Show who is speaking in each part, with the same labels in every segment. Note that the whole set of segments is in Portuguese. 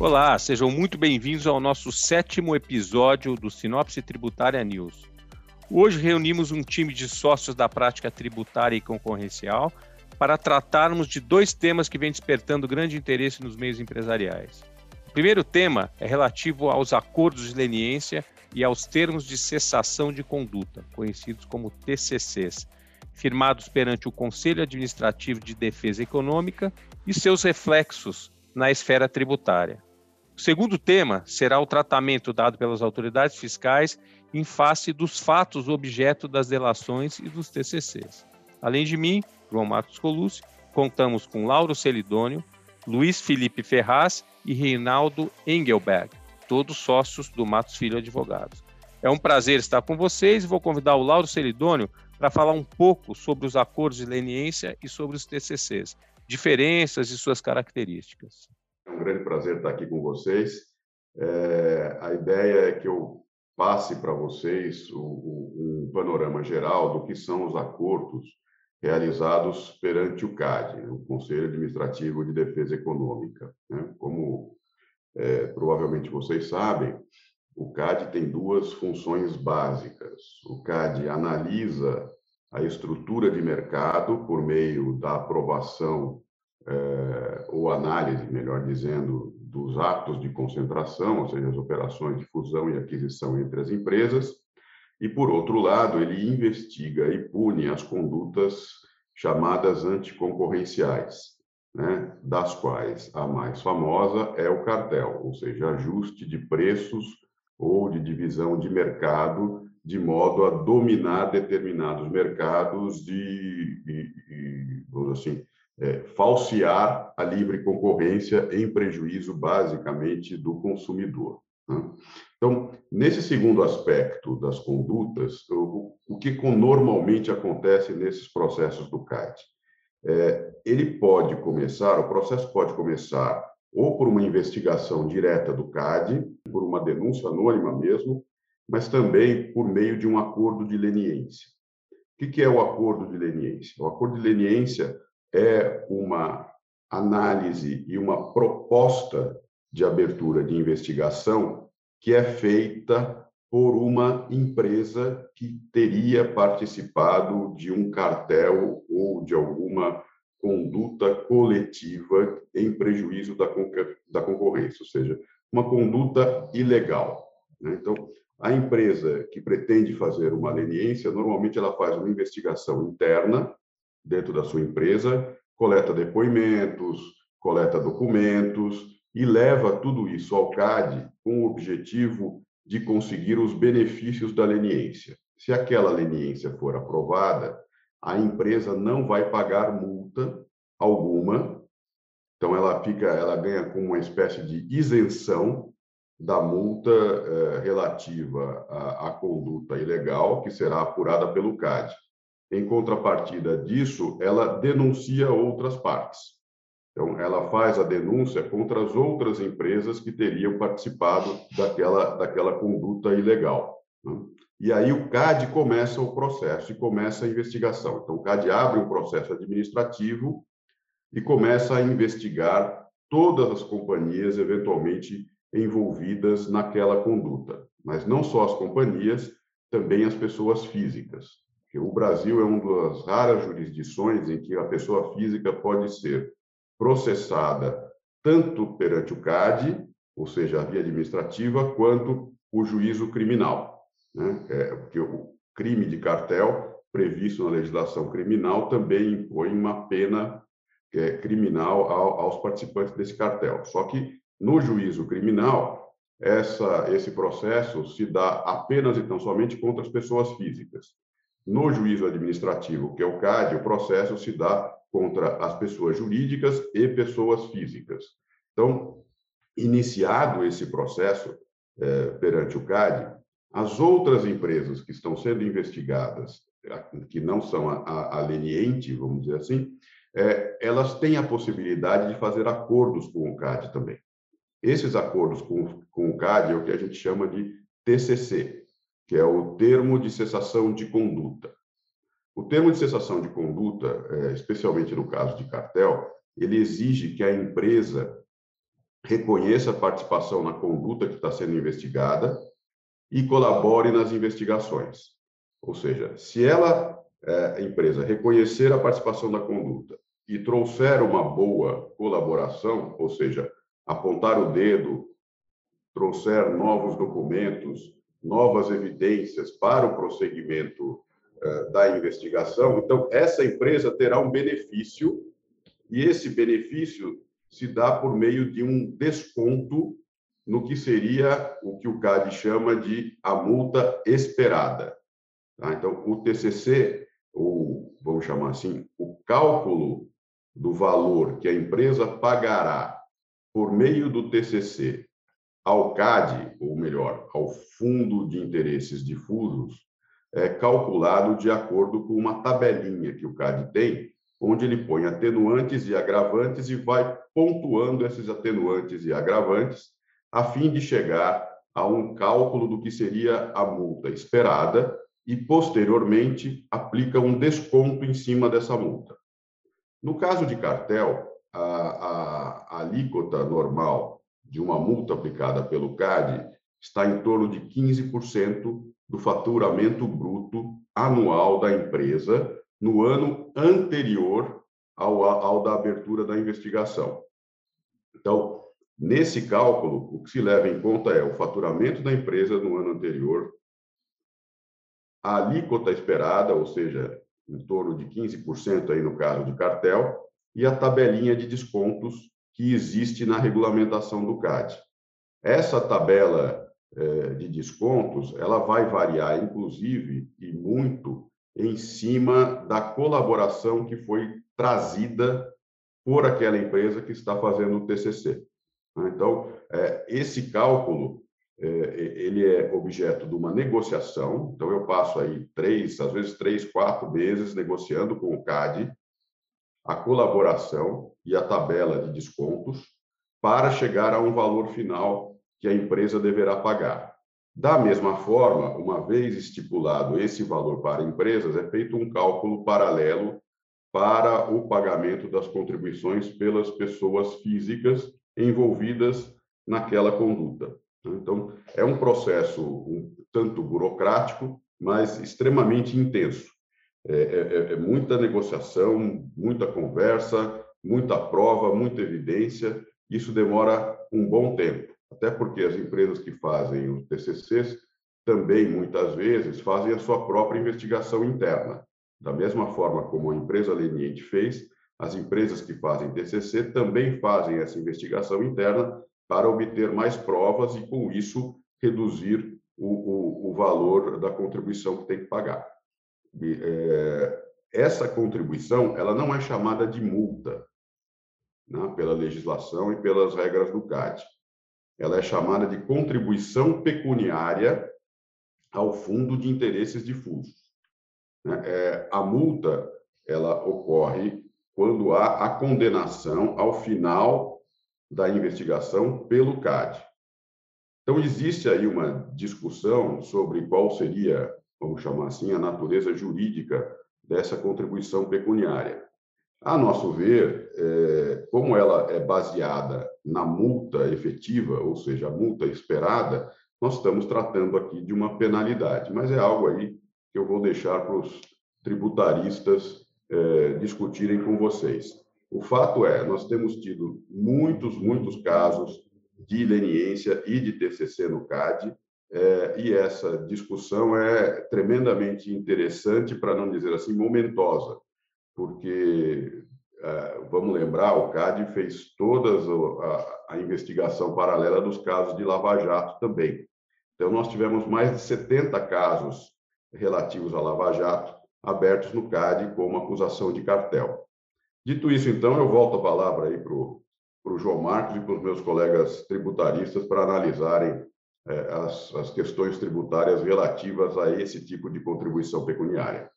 Speaker 1: Olá, sejam muito bem-vindos ao nosso sétimo episódio do Sinopse Tributária News. Hoje reunimos um time de sócios da prática tributária e concorrencial para tratarmos de dois temas que vêm despertando grande interesse nos meios empresariais. O primeiro tema é relativo aos acordos de leniência e aos termos de cessação de conduta, conhecidos como TCCs, firmados perante o Conselho Administrativo de Defesa Econômica e seus reflexos na esfera tributária. O segundo tema será o tratamento dado pelas autoridades fiscais em face dos fatos objeto das delações e dos TCCs. Além de mim, João Marcos Colucci, contamos com Lauro Celidônio, Luiz Felipe Ferraz e Reinaldo Engelberg, todos sócios do Matos Filho Advogados. É um prazer estar com vocês e vou convidar o Lauro Celidônio para falar um pouco sobre os acordos de leniência e sobre os TCCs, diferenças e suas características.
Speaker 2: É um grande prazer estar aqui com vocês. É, a ideia é que eu passe para vocês o, o, um panorama geral do que são os acordos realizados perante o CAD, o Conselho Administrativo de Defesa Econômica. Né? Como é, provavelmente vocês sabem, o CAD tem duas funções básicas. O CAD analisa a estrutura de mercado por meio da aprovação é, ou análise, melhor dizendo, dos atos de concentração, ou seja, as operações de fusão e aquisição entre as empresas, e, por outro lado, ele investiga e pune as condutas chamadas anticoncorrenciais, né, das quais a mais famosa é o cartel, ou seja, ajuste de preços ou de divisão de mercado de modo a dominar determinados mercados de, de vamos assim, é, falsear a livre concorrência em prejuízo, basicamente, do consumidor. Né? Então, nesse segundo aspecto das condutas, o, o que normalmente acontece nesses processos do CAD? É, ele pode começar, o processo pode começar ou por uma investigação direta do CAD, por uma denúncia anônima mesmo, mas também por meio de um acordo de leniência. O que é o acordo de leniência? O acordo de leniência é uma análise e uma proposta de abertura de investigação que é feita por uma empresa que teria participado de um cartel ou de alguma conduta coletiva em prejuízo da, da concorrência, ou seja, uma conduta ilegal. Né? Então, a empresa que pretende fazer uma leniência, normalmente ela faz uma investigação interna dentro da sua empresa, coleta depoimentos, coleta documentos e leva tudo isso ao CAD com o objetivo de conseguir os benefícios da leniência. Se aquela leniência for aprovada, a empresa não vai pagar multa alguma, então ela fica, ela ganha com uma espécie de isenção da multa eh, relativa à, à conduta ilegal que será apurada pelo CAD. Em contrapartida disso, ela denuncia outras partes. Então, ela faz a denúncia contra as outras empresas que teriam participado daquela, daquela conduta ilegal. Né? E aí o CAD começa o processo e começa a investigação. Então, o CAD abre um processo administrativo e começa a investigar todas as companhias eventualmente envolvidas naquela conduta. Mas não só as companhias, também as pessoas físicas que o Brasil é uma das raras jurisdições em que a pessoa física pode ser processada tanto perante o CAD, ou seja, a via administrativa, quanto o juízo criminal. Né? É, porque o crime de cartel, previsto na legislação criminal, também impõe uma pena é, criminal ao, aos participantes desse cartel. Só que no juízo criminal, essa, esse processo se dá apenas e tão somente contra as pessoas físicas. No juízo administrativo, que é o CAD, o processo se dá contra as pessoas jurídicas e pessoas físicas. Então, iniciado esse processo é, perante o CAD, as outras empresas que estão sendo investigadas, que não são a, a, a leniente, vamos dizer assim, é, elas têm a possibilidade de fazer acordos com o CAD também. Esses acordos com, com o CAD é o que a gente chama de TCC, que é o termo de cessação de conduta. O termo de cessação de conduta, é, especialmente no caso de cartel, ele exige que a empresa reconheça a participação na conduta que está sendo investigada e colabore nas investigações. Ou seja, se ela, é, a empresa, reconhecer a participação da conduta e trouxer uma boa colaboração, ou seja, apontar o dedo, trouxer novos documentos, novas evidências para o prosseguimento uh, da investigação, então essa empresa terá um benefício e esse benefício se dá por meio de um desconto no que seria o que o CAD chama de a multa esperada. Tá? Então, o TCC, ou vamos chamar assim, o cálculo do valor que a empresa pagará por meio do TCC ao CAD, ou melhor, ao Fundo de Interesses Difusos, é calculado de acordo com uma tabelinha que o CAD tem, onde ele põe atenuantes e agravantes e vai pontuando esses atenuantes e agravantes a fim de chegar a um cálculo do que seria a multa esperada e, posteriormente, aplica um desconto em cima dessa multa. No caso de cartel, a, a, a alíquota normal de uma multa aplicada pelo CAD está em torno de 15% do faturamento bruto anual da empresa no ano anterior ao, ao da abertura da investigação. Então, nesse cálculo, o que se leva em conta é o faturamento da empresa no ano anterior, a alíquota esperada, ou seja, em torno de 15% aí no caso de cartel, e a tabelinha de descontos que existe na regulamentação do CAD. Essa tabela eh, de descontos, ela vai variar, inclusive, e muito, em cima da colaboração que foi trazida por aquela empresa que está fazendo o TCC. Então, é, esse cálculo é, ele é objeto de uma negociação. Então, eu passo aí três, às vezes três, quatro meses negociando com o CAD a colaboração e a tabela de descontos para chegar a um valor final que a empresa deverá pagar. Da mesma forma, uma vez estipulado esse valor para empresas, é feito um cálculo paralelo para o pagamento das contribuições pelas pessoas físicas envolvidas naquela conduta. Então, é um processo um tanto burocrático, mas extremamente intenso. É, é, é muita negociação, muita conversa, muita prova, muita evidência. Isso demora um bom tempo até porque as empresas que fazem os TCCs também, muitas vezes, fazem a sua própria investigação interna. Da mesma forma como a empresa leniente fez, as empresas que fazem TCC também fazem essa investigação interna para obter mais provas e, com isso, reduzir o, o, o valor da contribuição que tem que pagar. É, essa contribuição ela não é chamada de multa né, pela legislação e pelas regras do CAD ela é chamada de contribuição pecuniária ao fundo de interesses difusos. Né? É, a multa ela ocorre quando há a condenação ao final da investigação pelo CAD. Então, existe aí uma discussão sobre qual seria, vamos chamar assim, a natureza jurídica dessa contribuição pecuniária. A nosso ver, é, como ela é baseada na multa efetiva, ou seja, a multa esperada, nós estamos tratando aqui de uma penalidade, mas é algo aí que eu vou deixar para os tributaristas é, discutirem com vocês. O fato é, nós temos tido muitos, muitos casos de leniência e de TCC no CAD, é, e essa discussão é tremendamente interessante, para não dizer assim, momentosa porque, é, vamos lembrar, o CAD fez toda a, a investigação paralela dos casos de Lava Jato também. Então, nós tivemos mais de 70 casos relativos a Lava Jato abertos no CAD como acusação de cartel. Dito isso, então, eu volto a palavra aí para o João Marcos e para os meus colegas tributaristas para analisarem as, as questões tributárias relativas a esse tipo de contribuição pecuniária.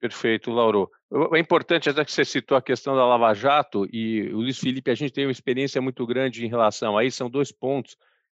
Speaker 1: Perfeito, Lauro. É importante, até que você citou a questão da Lava Jato, e o Luiz Felipe, a gente tem uma experiência muito grande em relação a isso, são dois pontos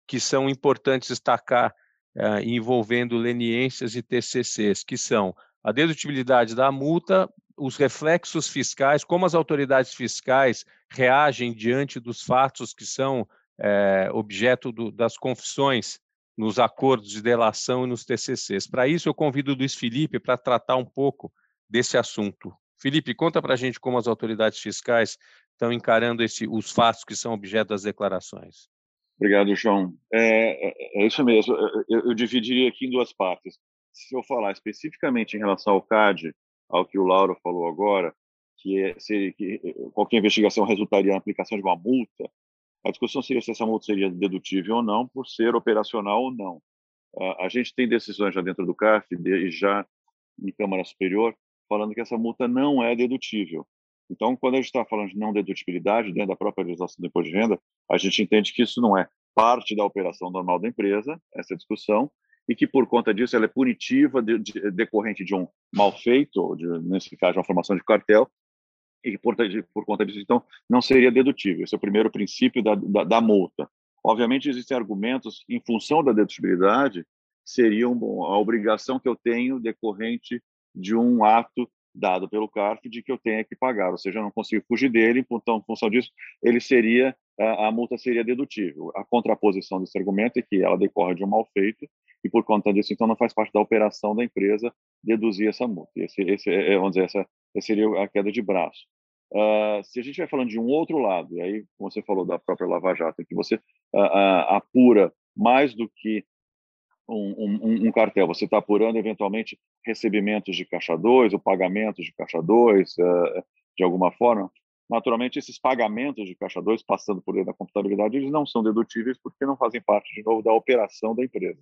Speaker 1: que são importantes destacar uh, envolvendo leniências e TCCs, que são a dedutibilidade da multa, os reflexos fiscais, como as autoridades fiscais reagem diante dos fatos que são é, objeto do, das confissões nos acordos de delação e nos TCCs. Para isso, eu convido o Luiz Felipe para tratar um pouco desse assunto. Felipe, conta para a gente como as autoridades fiscais estão encarando esse, os fatos que são objeto das declarações.
Speaker 3: Obrigado, João. É, é, é isso mesmo. Eu, eu, dividiria aqui em duas partes. Se eu falar especificamente em relação ao CAD, ao que o Lauro falou agora, que, é, se, que qualquer investigação resultaria na aplicação de uma multa, a discussão seria se essa multa seria dedutível ou não, por ser operacional ou não. A gente tem decisões já dentro do CAF e já em Câmara Superior falando que essa multa não é dedutível. Então, quando a gente está falando de não dedutibilidade dentro da própria legislação do imposto de renda, a gente entende que isso não é parte da operação normal da empresa, essa discussão, e que por conta disso ela é punitiva de, de, decorrente de um mal feito, de, nesse caso, uma formação de cartel, e por, por, conta disso, então, não seria dedutível. Esse é o primeiro princípio da, da, da multa. Obviamente, existem argumentos em função da dedutibilidade, seriam a obrigação que eu tenho decorrente de um ato dado pelo CARF de que eu tenha que pagar, ou seja, eu não consigo fugir dele, então, em função disso, ele seria a, multa seria dedutível. A contraposição desse argumento é que ela decorre de um mal feito e, por conta disso, então, não faz parte da operação da empresa deduzir essa multa. Esse, esse é, vamos dizer, essa, essa seria a queda de braço. Uh, se a gente vai falando de um outro lado, e aí, como você falou da própria Lava Jato, que você uh, uh, apura mais do que um, um, um cartel, você está apurando eventualmente recebimentos de caixa 2 ou pagamentos de caixa 2, de alguma forma. Naturalmente, esses pagamentos de caixa 2, passando por dentro da computabilidade, eles não são dedutíveis porque não fazem parte, de novo, da operação da empresa.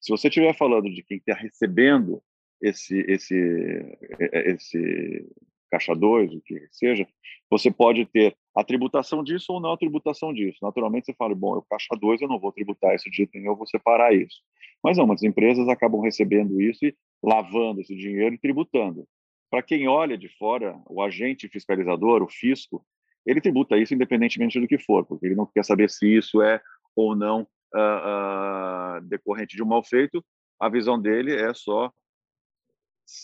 Speaker 3: Se você estiver falando de quem está recebendo esse, esse, esse caixa 2, o que seja, você pode ter a tributação disso ou não a tributação disso. Naturalmente, você fala, bom, o caixa 2 eu não vou tributar isso de nenhum, eu vou separar isso. Mas não, as empresas acabam recebendo isso e lavando esse dinheiro e tributando. Para quem olha de fora, o agente fiscalizador, o fisco, ele tributa isso independentemente do que for, porque ele não quer saber se isso é ou não uh, uh, decorrente de um mal feito. A visão dele é só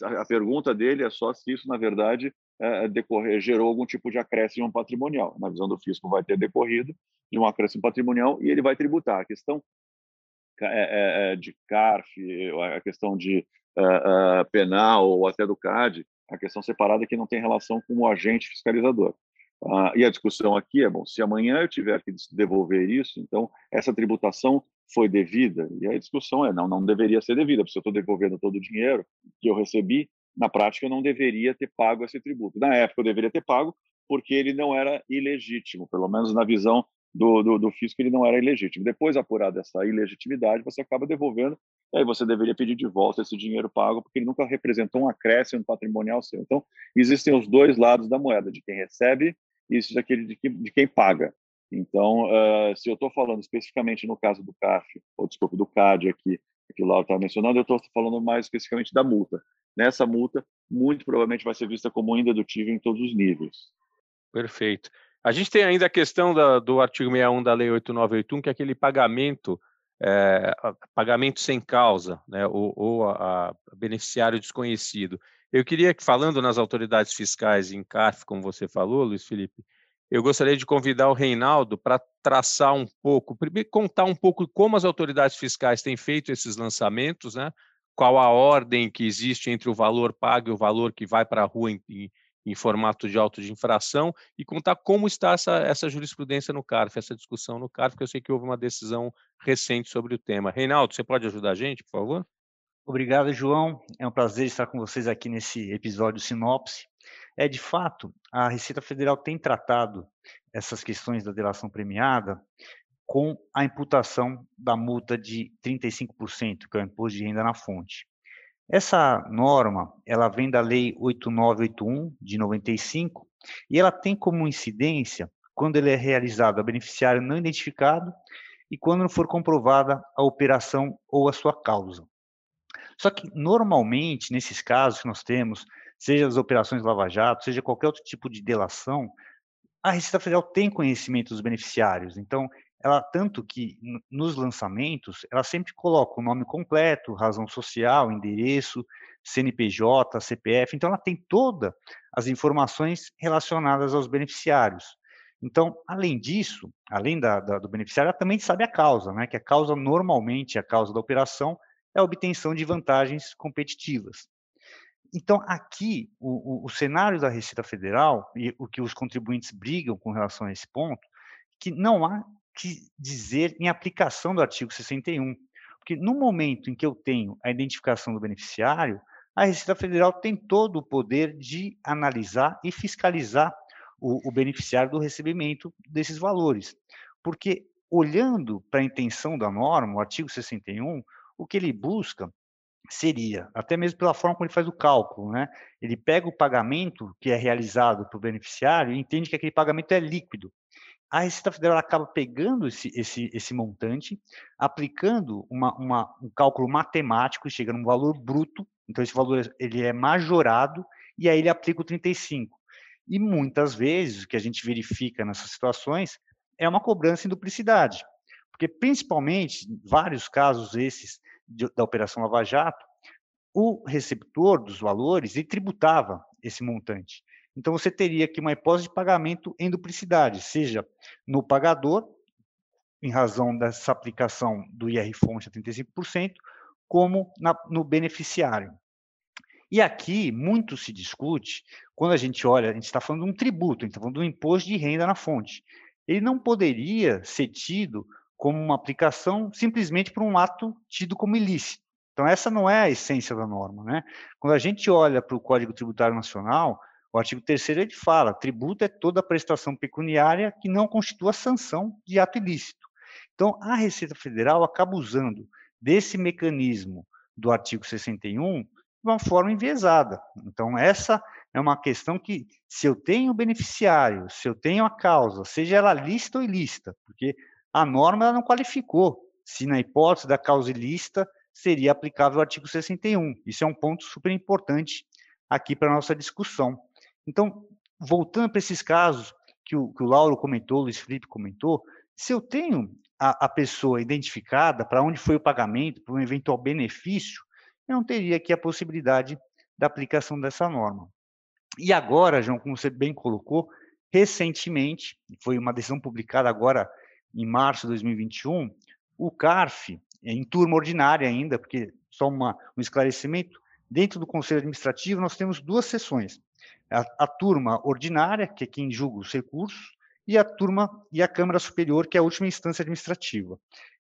Speaker 3: a pergunta dele é só se isso, na verdade, é, decorrer, gerou algum tipo de acréscimo patrimonial. Na visão do fisco, vai ter decorrido de um acréscimo patrimonial e ele vai tributar. A questão é, é, é de CARF, a questão de penal ou até do CAD, a questão separada é que não tem relação com o agente fiscalizador. Ah, e a discussão aqui é, bom, se amanhã eu tiver que devolver isso, então essa tributação foi devida? E a discussão é, não, não deveria ser devida, porque se eu estou devolvendo todo o dinheiro que eu recebi, na prática eu não deveria ter pago esse tributo. Na época eu deveria ter pago, porque ele não era ilegítimo, pelo menos na visão do, do, do fisco ele não era ilegítimo. Depois, apurada essa ilegitimidade, você acaba devolvendo, e aí você deveria pedir de volta esse dinheiro pago, porque ele nunca representou um acréscimo patrimonial seu. Então, existem os dois lados da moeda, de quem recebe isso daquele de, de quem paga. Então, uh, se eu estou falando especificamente no caso do CAF, ou desculpa, do CAD aqui, que o Lauro estava mencionando, eu estou falando mais especificamente da multa. Nessa multa, muito provavelmente vai ser vista como indedutível em todos os níveis.
Speaker 1: Perfeito. A gente tem ainda a questão da, do artigo 61 da Lei 8981, que é aquele pagamento, é, pagamento sem causa, né, ou, ou a, a beneficiário desconhecido. Eu queria que, falando nas autoridades fiscais em CAF, como você falou, Luiz Felipe, eu gostaria de convidar o Reinaldo para traçar um pouco, primeiro contar um pouco como as autoridades fiscais têm feito esses lançamentos, né? qual a ordem que existe entre o valor pago e o valor que vai para a rua em, em, em, formato de auto de infração, e contar como está essa, essa jurisprudência no CARF, essa discussão no CARF, porque eu sei que houve uma decisão recente sobre o tema. Reinaldo, você pode ajudar a gente, por favor?
Speaker 4: Obrigado, João. É um prazer estar com vocês aqui nesse episódio Sinopse. É, de fato, a Receita Federal tem tratado essas questões da delação premiada com a imputação da multa de 35%, que é o imposto de renda na fonte. Essa norma, ela vem da Lei 8981 de 95 e ela tem como incidência quando ele é realizado a beneficiário não identificado e quando não for comprovada a operação ou a sua causa. Só que normalmente nesses casos que nós temos seja as operações Lava Jato, seja qualquer outro tipo de delação, a Receita Federal tem conhecimento dos beneficiários. Então, ela tanto que nos lançamentos, ela sempre coloca o nome completo, razão social, endereço, CNPJ, CPF. Então, ela tem todas as informações relacionadas aos beneficiários. Então, além disso, além da, da, do beneficiário, ela também sabe a causa, né? que a causa, normalmente, a causa da operação é a obtenção de vantagens competitivas. Então, aqui, o, o, o, cenário da Receita Federal e o que os contribuintes brigam com relação a esse ponto, que não há que dizer em aplicação do artigo 61. Porque no momento em que eu tenho a identificação do beneficiário, a Receita Federal tem todo o poder de analisar e fiscalizar o, o beneficiário do recebimento desses valores. Porque, olhando para a intenção da norma, o artigo 61, o que ele busca seria, até mesmo pela forma como ele faz o cálculo, né? Ele pega o pagamento que é realizado para o beneficiário e entende que aquele pagamento é líquido. A Receita Federal acaba pegando esse, esse, esse montante, aplicando uma, uma, um cálculo matemático, chega num valor bruto, então esse valor ele é majorado, e aí ele aplica o 35. E muitas vezes, o que a gente verifica nessas situações é uma cobrança em duplicidade. Porque, principalmente, vários casos esses de, da Operação Lava Jato, o receptor dos valores ele tributava esse montante. Então, você teria aqui uma hipótese de pagamento em duplicidade, seja no pagador, em razão dessa aplicação do IR-fonte a 35%, como na, no beneficiário. E aqui muito se discute, quando a gente olha, a gente está falando de um tributo, a gente está falando de um imposto de renda na fonte. Ele não poderia ser tido como uma aplicação simplesmente por um ato tido como ilícito. Então, essa não é a essência da norma. Né? Quando a gente olha para o Código Tributário Nacional, o artigo 3 ele fala: tributo é toda prestação pecuniária que não constitua sanção de ato ilícito. Então, a Receita Federal acaba usando desse mecanismo do artigo 61 de uma forma enviesada. Então, essa é uma questão que, se eu tenho beneficiário, se eu tenho a causa, seja ela lícita ou ilícita, porque a norma não qualificou se, na hipótese da causa ilícita, seria aplicável o artigo 61. Isso é um ponto super importante aqui para a nossa discussão. Então, voltando para esses casos que o, que o Lauro comentou, o Luiz Felipe comentou, se eu tenho a, a pessoa identificada para onde foi o pagamento, para um eventual benefício, eu não teria aqui a possibilidade da aplicação dessa norma. E agora, João, como você bem colocou, recentemente, foi uma decisão publicada agora em março de 2021, o CARF, em turma ordinária ainda, porque só uma, um esclarecimento, dentro do Conselho Administrativo nós temos duas sessões. A, a, turma ordinária, que é quem julga os recursos, e a turma e a Câmara Superior, que é a última instância administrativa.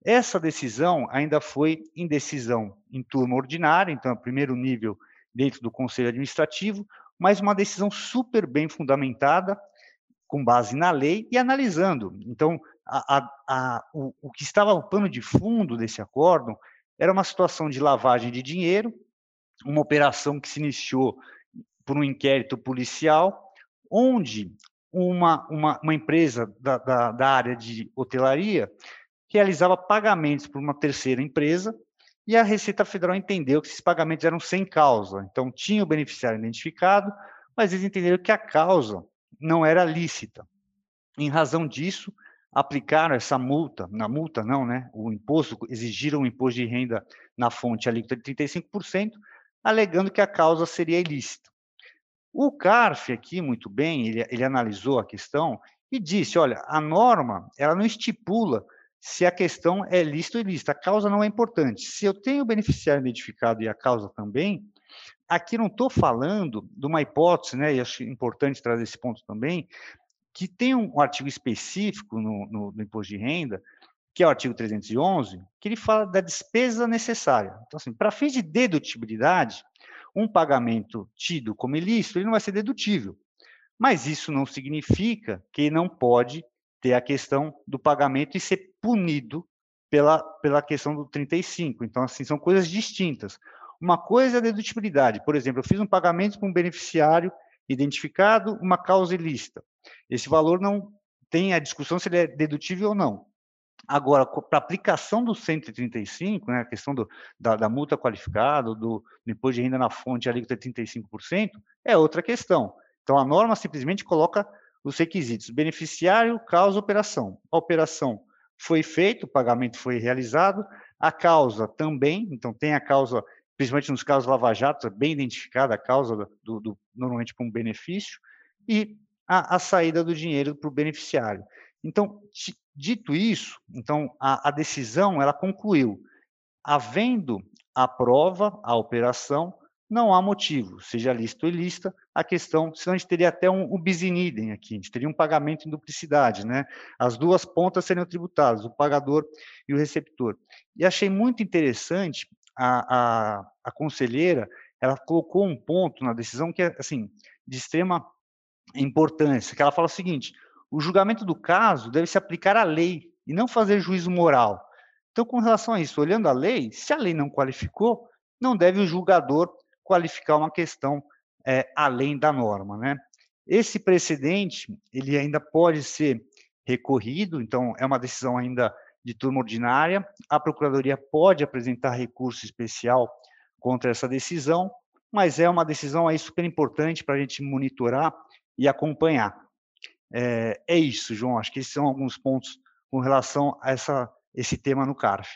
Speaker 4: Essa decisão ainda foi em decisão em turma ordinária, então é o primeiro nível dentro do Conselho Administrativo, mas uma decisão super bem fundamentada, com base na lei e analisando. Então, a, a, a, o, o, que estava o pano de fundo desse acordo era uma situação de lavagem de dinheiro, uma operação que se iniciou por um inquérito policial, onde uma, uma, uma empresa da, da, da área de hotelaria realizava pagamentos por uma terceira empresa e a Receita Federal entendeu que esses pagamentos eram sem causa. Então, tinha o beneficiário identificado, mas eles entenderam que a causa não era lícita. Em razão disso, aplicaram essa multa, na multa não, né? O imposto, exigiram o imposto de renda na fonte alíquota de 35%, alegando que a causa seria ilícita. O CARF aqui, muito bem, ele, ele analisou a questão e disse, olha, a norma, ela não estipula se a questão é lícita ou ilícita. A causa não é importante. Se eu tenho o beneficiário identificado e a causa também, aqui não estou falando de uma hipótese, né, e acho importante trazer esse ponto também, que tem um artigo específico no, no, no imposto de renda, que é o artigo 311, que ele fala da despesa necessária. Então, assim, para fins de dedutibilidade, um pagamento tido como ilícito, ele não vai ser dedutível. Mas isso não significa que não pode ter a questão do pagamento e ser punido pela, pela questão do 35. Então, assim, são coisas distintas. Uma coisa é a dedutibilidade. Por exemplo, eu fiz um pagamento para um beneficiário identificado, uma causa ilícita. Esse valor não tem a discussão se ele é dedutível ou não. Agora, para aplicação do 135, né, a questão do, da, da, multa qualificada, do, do, imposto de renda na fonte, a alíquota de 35%, é outra questão. Então, a norma simplesmente coloca os requisitos: beneficiário, causa, operação. A operação foi feita, o pagamento foi realizado, a causa também, então tem a causa, principalmente nos casos lava-jato, é bem identificada a causa do, do normalmente para um benefício, e a, a saída do dinheiro para o beneficiário. Então, dito isso, então a, a decisão ela concluiu, havendo a prova, a operação, não há motivo, seja lista ou ilícita, a questão, senão a gente teria até um, um bis in idem aqui, a gente teria um pagamento em duplicidade, né? As duas pontas seriam tributadas, o pagador e o receptor. E achei muito interessante a, a, a conselheira, ela colocou um ponto na decisão que é, assim, de extrema importância, que ela fala o seguinte, o julgamento do caso deve se aplicar à lei e não fazer juízo moral. Então, com relação a isso, olhando a lei, se a lei não qualificou, não deve o julgador qualificar uma questão é, além da norma, né? Esse precedente, ele ainda pode ser recorrido, então é uma decisão ainda de turma ordinária, a Procuradoria pode apresentar recurso especial contra essa decisão, mas é uma decisão aí super importante para a gente monitorar e acompanhar. É, é, isso, João, acho que esses são alguns pontos com relação a essa, esse tema no CARF.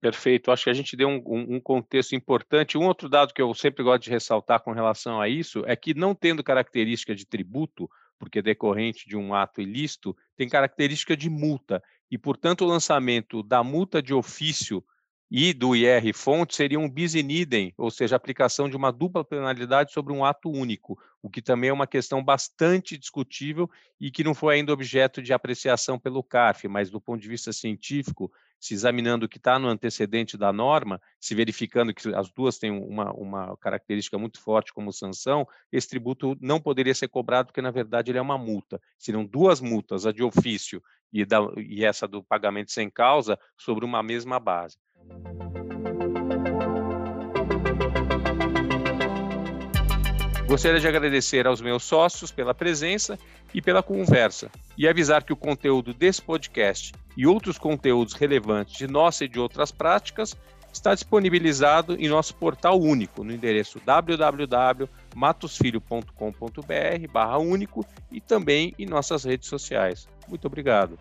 Speaker 1: Perfeito. Acho que a gente deu um, um, contexto importante. Um outro dado que eu sempre gosto de ressaltar com relação a isso é que, não tendo característica de tributo, porque é decorrente de um ato ilícito, tem característica de multa. E, portanto, o lançamento da multa de ofício e do IR fonte seria um bis in idem, ou seja, aplicação de uma dupla penalidade sobre um ato único, o que também é uma questão bastante discutível e que não foi ainda objeto de apreciação pelo CARF, mas do ponto de vista científico, se examinando o que está no antecedente da norma, se verificando que as duas têm uma, uma característica muito forte como sanção, esse tributo não poderia ser cobrado porque, na verdade, ele é uma multa. Seriam duas multas, a de ofício e, da, e essa do pagamento sem causa, sobre uma mesma base. Gostaria de agradecer aos meus sócios pela presença e pela conversa e avisar que o conteúdo desse podcast e outros conteúdos relevantes de nossa e de outras práticas está disponibilizado em nosso portal único no endereço www.matosfilho.com.br/único e também em nossas redes sociais. Muito obrigado.